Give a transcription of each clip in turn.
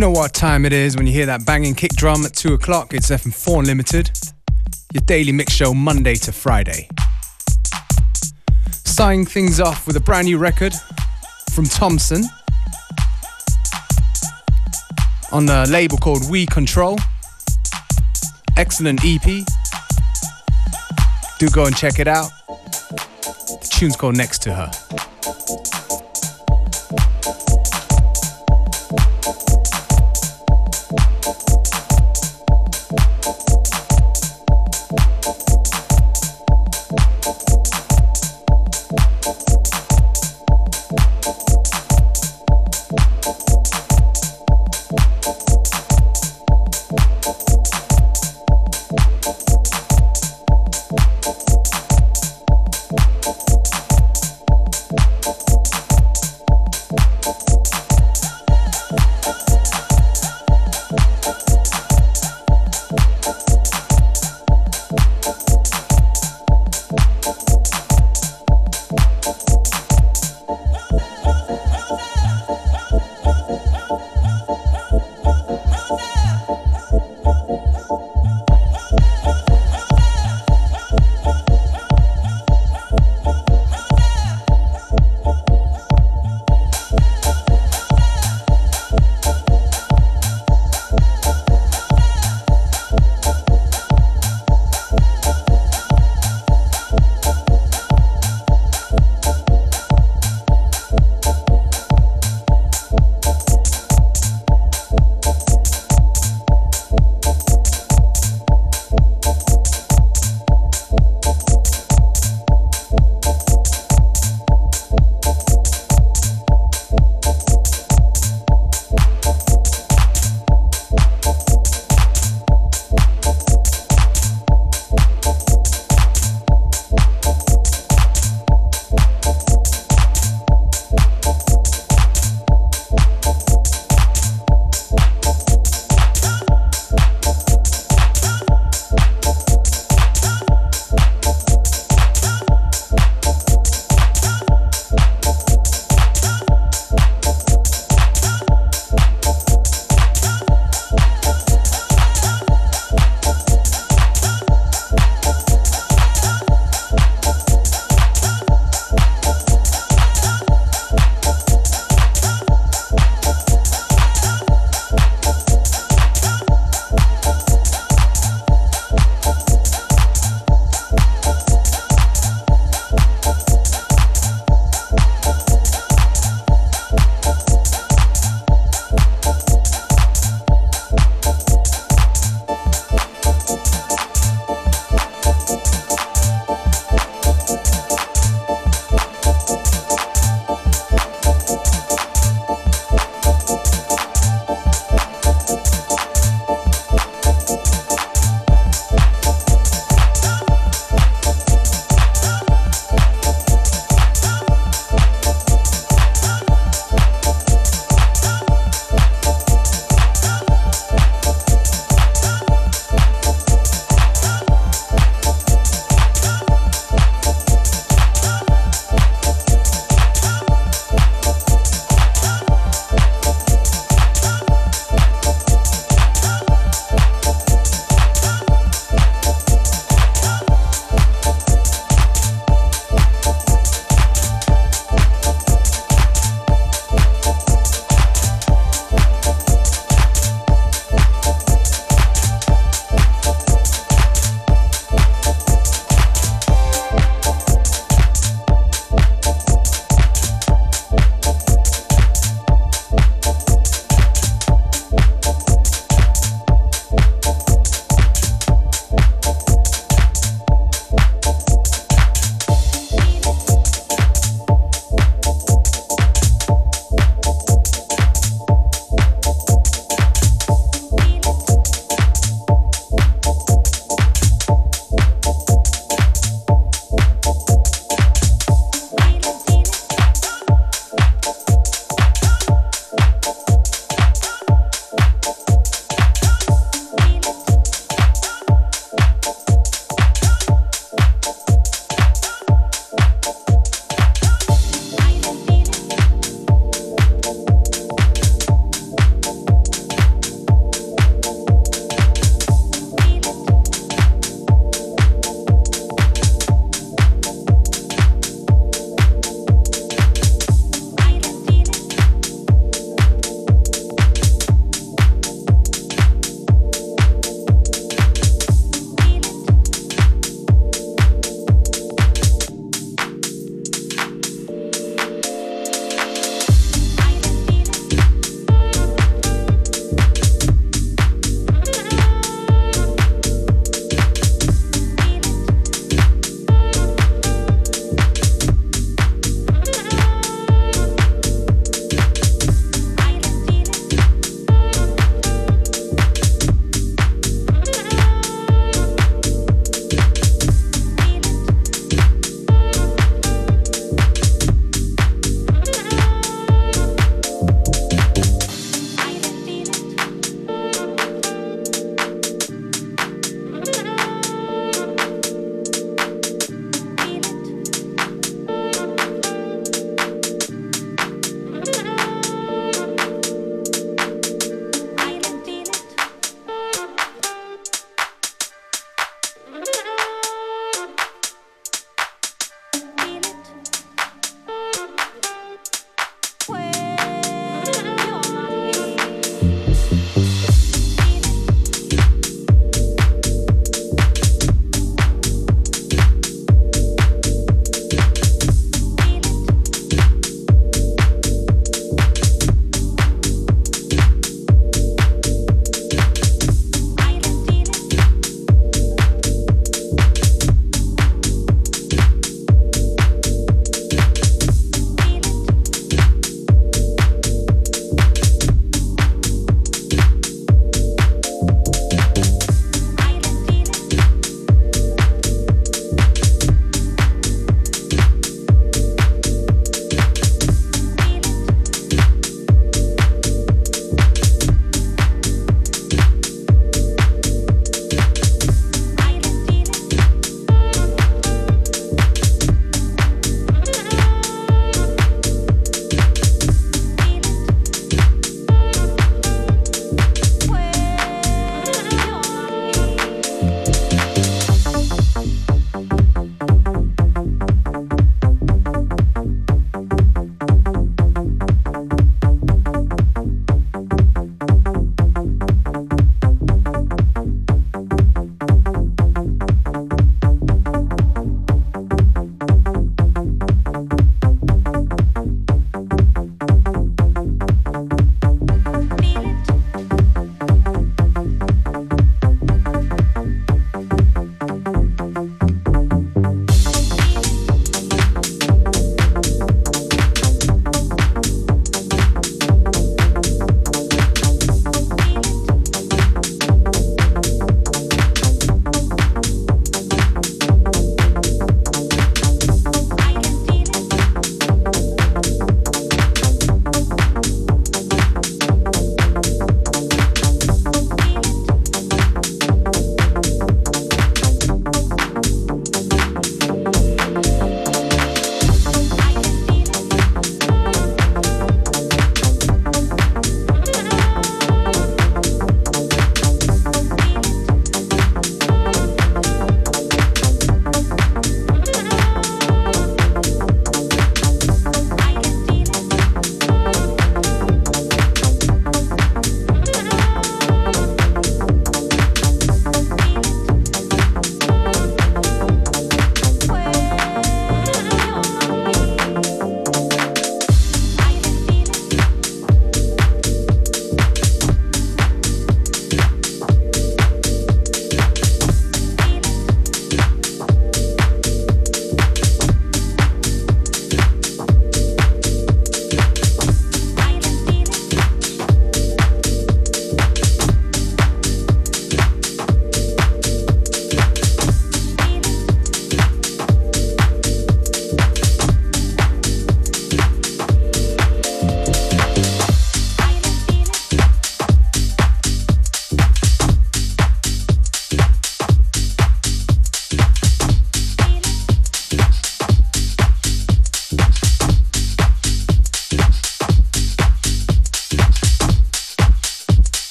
You know what time it is when you hear that banging kick drum at 2 o'clock. It's FM4 Unlimited, your daily mix show Monday to Friday. Starting things off with a brand new record from Thompson on a label called We Control. Excellent EP. Do go and check it out. The tune's called Next to Her.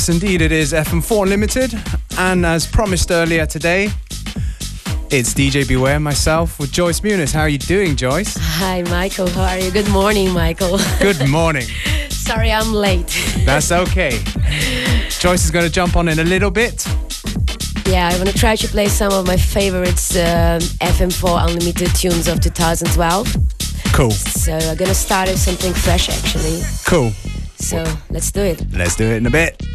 Yes, indeed, it is FM4 Unlimited. And as promised earlier today, It's DJ Beware, myself, with Joyce Muniz. How are you doing, Joyce? Hi, Michael. How are you? Good morning, Michael. Good morning. Sorry, I'm late. That's okay. Joyce is going to jump on in a little bit. Yeah, I want to try to play some of my favorites um, FM4 Unlimited tunes of 2012. Cool. So I'm going to start with something fresh, actually. Cool. So let's do it. Let's do it in a bit.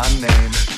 my name.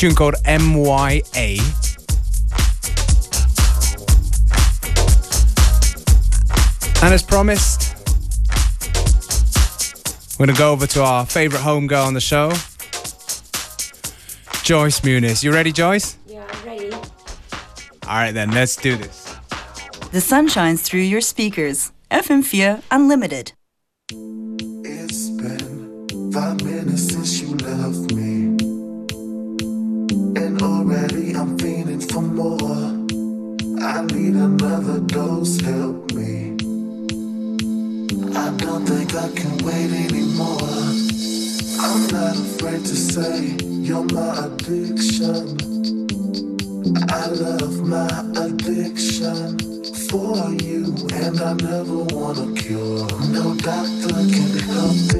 Tune called MYA. And as promised, we're going to go over to our favorite home girl on the show, Joyce Muniz. You ready, Joyce? Yeah, I'm ready. All right, then, let's do this. The sun shines through your speakers. FM4 Unlimited. It's been five minutes since you left me. And already I'm feeling for more. I need another dose, help me. I don't think I can wait anymore. I'm not afraid to say you're my addiction. I love my addiction for you, and I never wanna cure. No doctor can help this.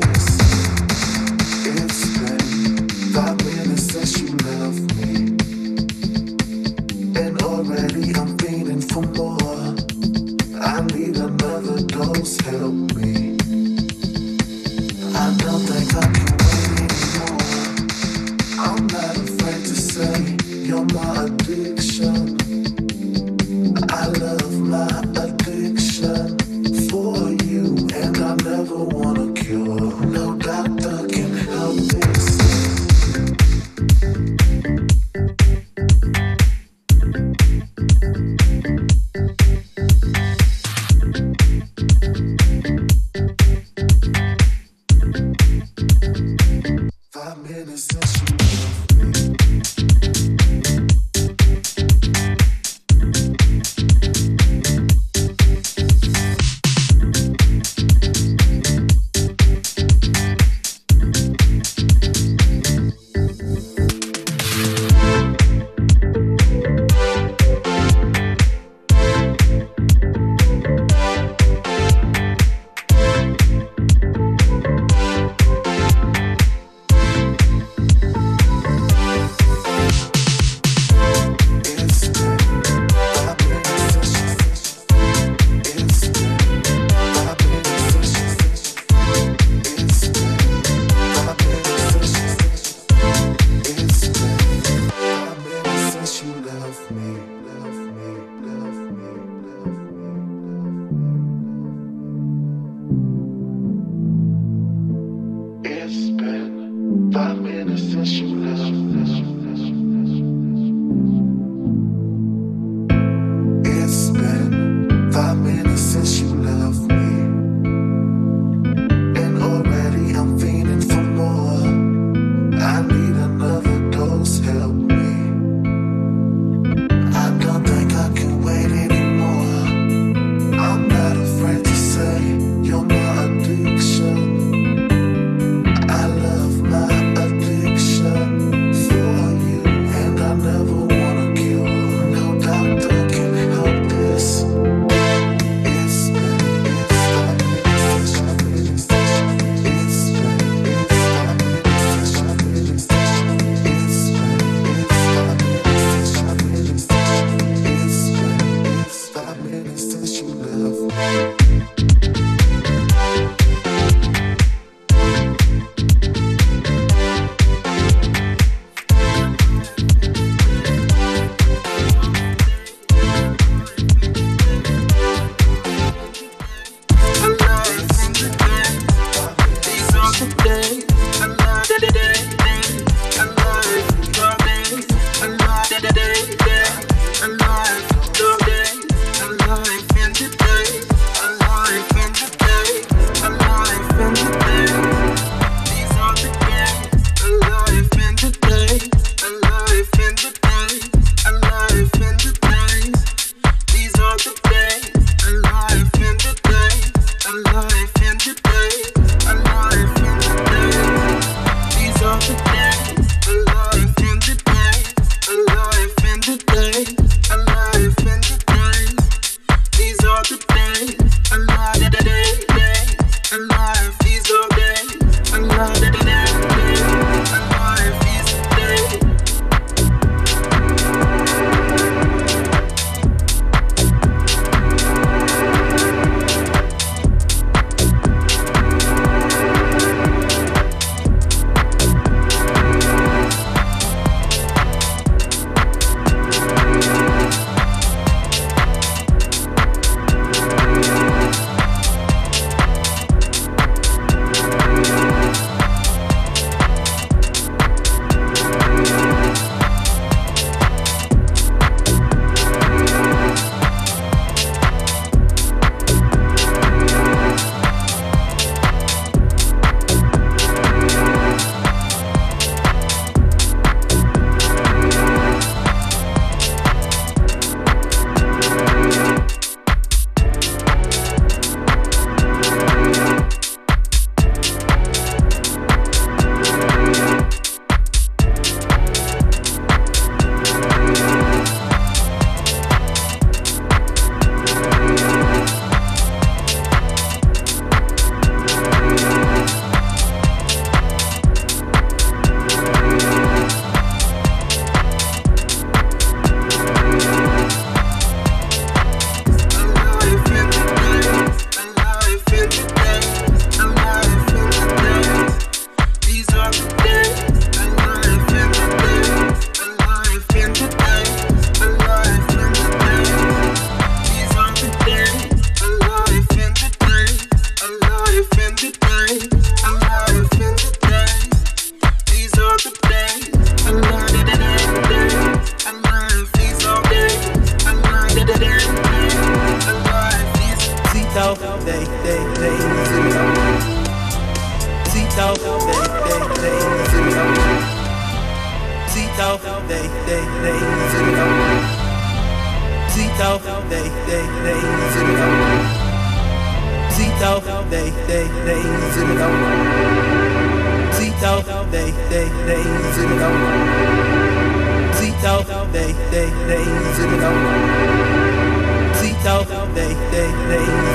day.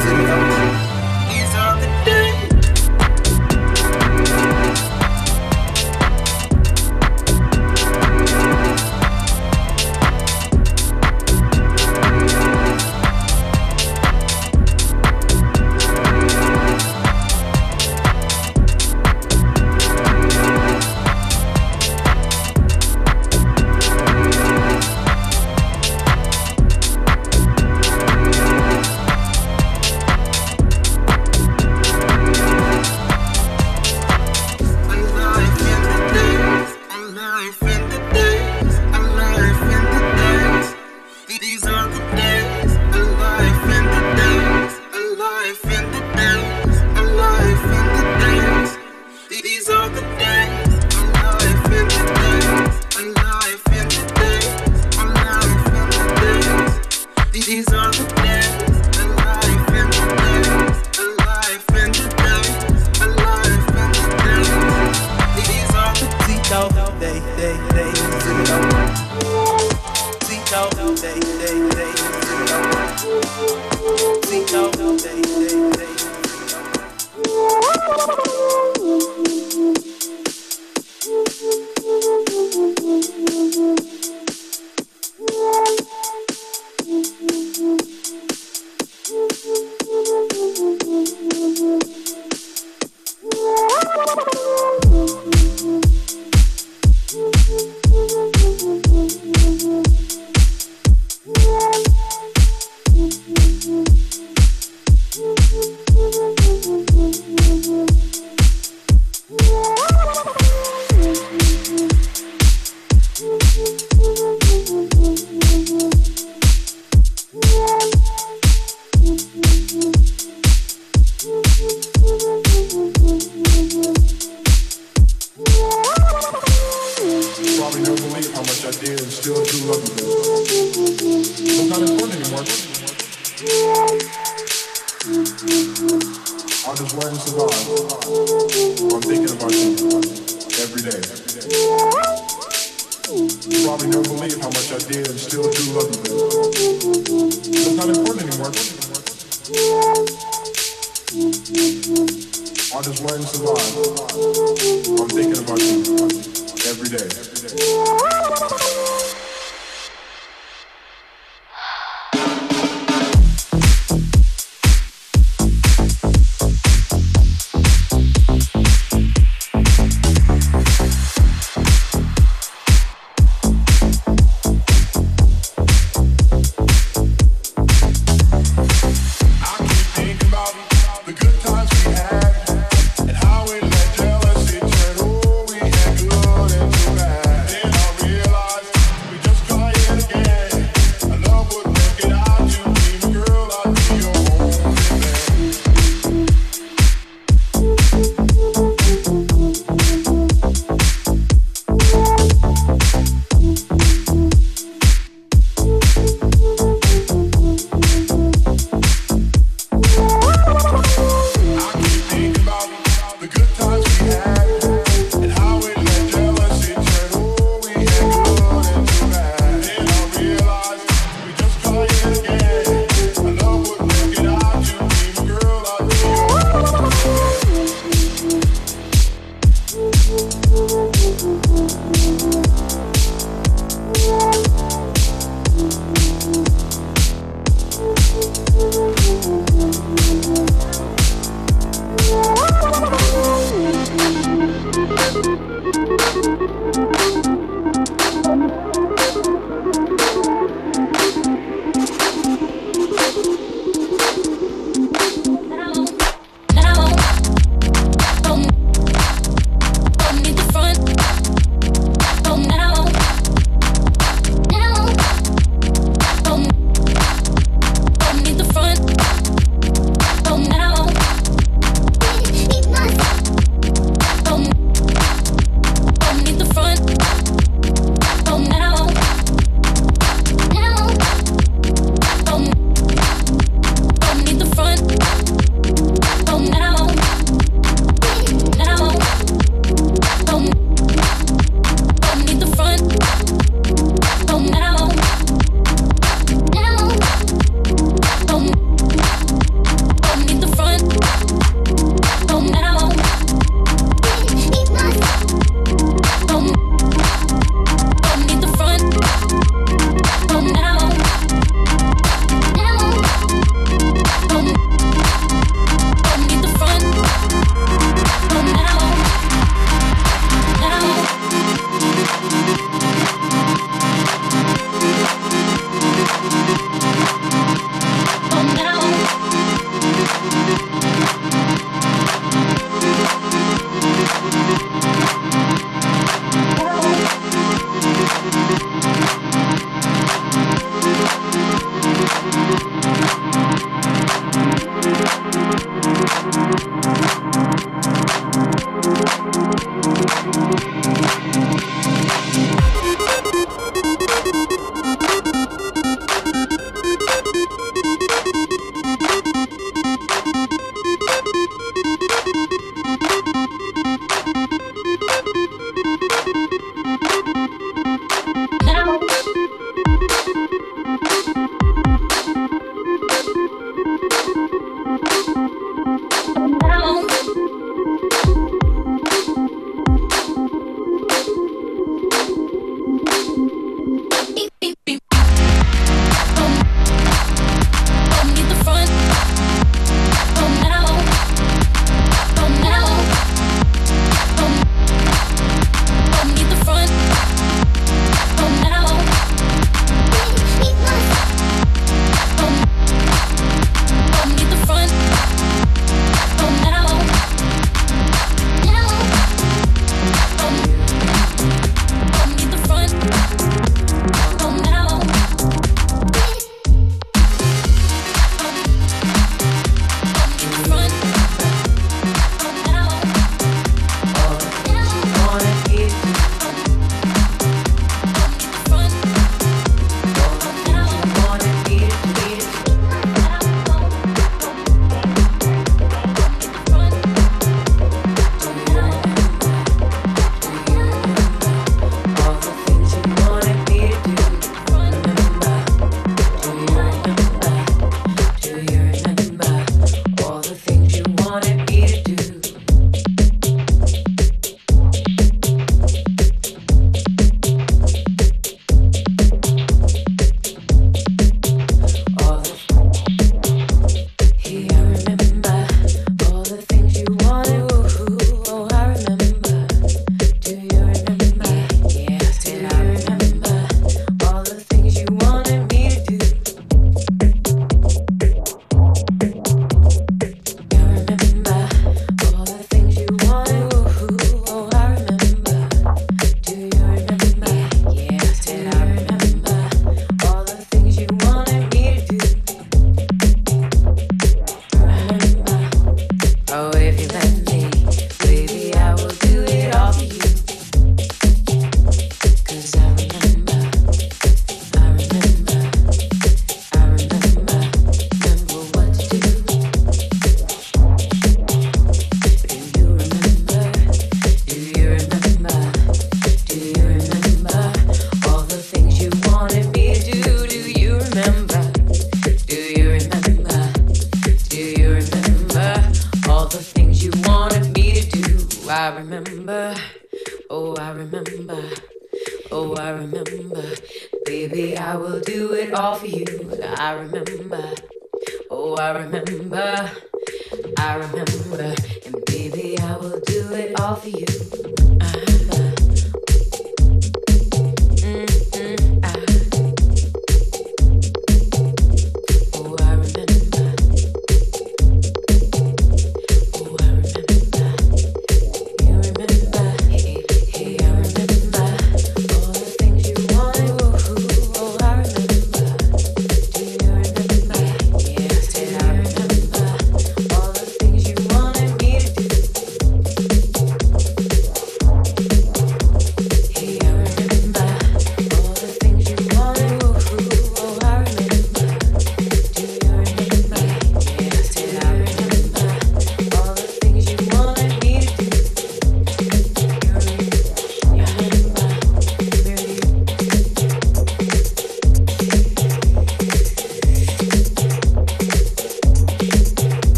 Woo!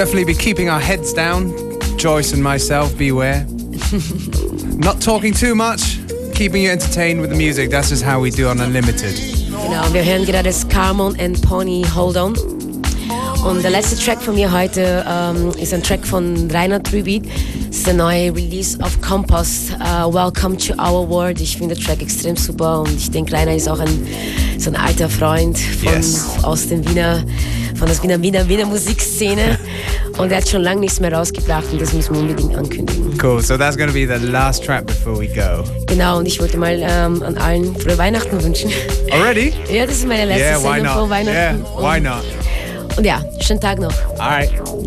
Definitely be keeping our heads down, Joyce and myself, beware. Not talking too much, keeping you entertained with the music. That's just how we do on Unlimited. Genau, wir hören gerade Scarmon and Pony Hold On. Und der letzte Track von mir heute ähm, ist ein Track von Reinhard Rübig. Es ist der neue Release auf Compost. Uh, Welcome to Our World. Ich finde den Track extrem super und ich denke, Rainer ist auch ein, so ein alter Freund von, Yes. aus den Wiener, von der Wiener, Wiener, Wiener Musikszene. Und er hat schon lange nichts mehr rausgebracht und das müssen wir unbedingt ankündigen. Cool, so that's gonna be the last track before we go. Genau, und ich wollte mal ähm, an allen frohe Weihnachten wünschen. Already? ja, das ist meine letzte yeah, Sendung not? vor Weihnachten. Yeah, why not? Und, und ja, schönen Tag noch. Alright. Oh,